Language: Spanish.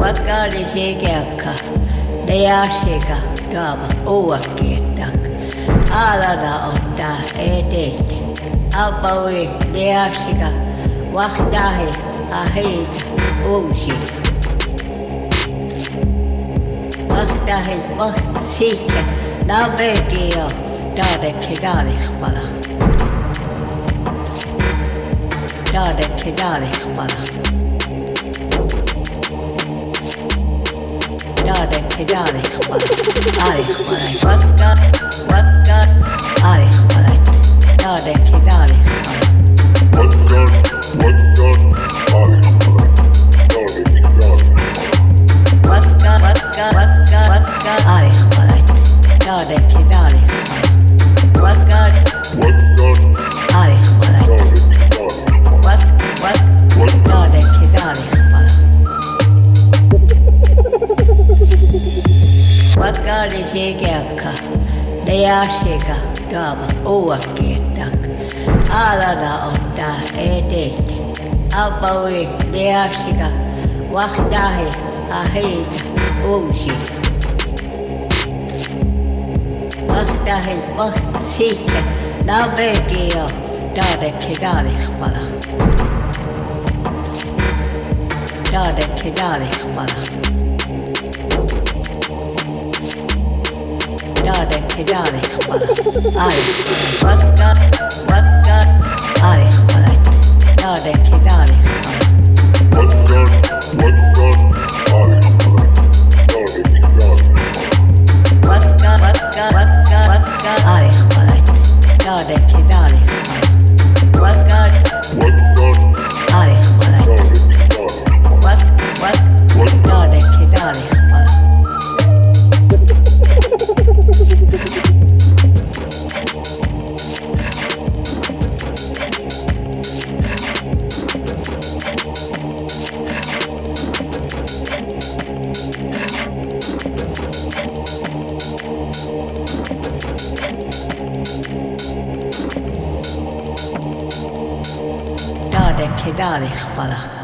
Vakkaali sekeakka, ne asika tuova uudakkiettak. Alana ottaa eteet. Apaui ne asika, vahtahi ahita uusi. Vahtahi vaht siitä, naveki jo, taadekki taadekpala. Taadekki taadekpala. What got? What got? da shekarka da ya shiga dama uwa ke alana ottaa eteet. ne deassika vahtahe aheita uusi. Vahtahe vahti siitä, nabeki jo, taadekki nabekio Taadekki daadekpala. Taadekki daadekpala. Hey darling, what are? What got? What got? What you What Darling. Taadekki taadekpala.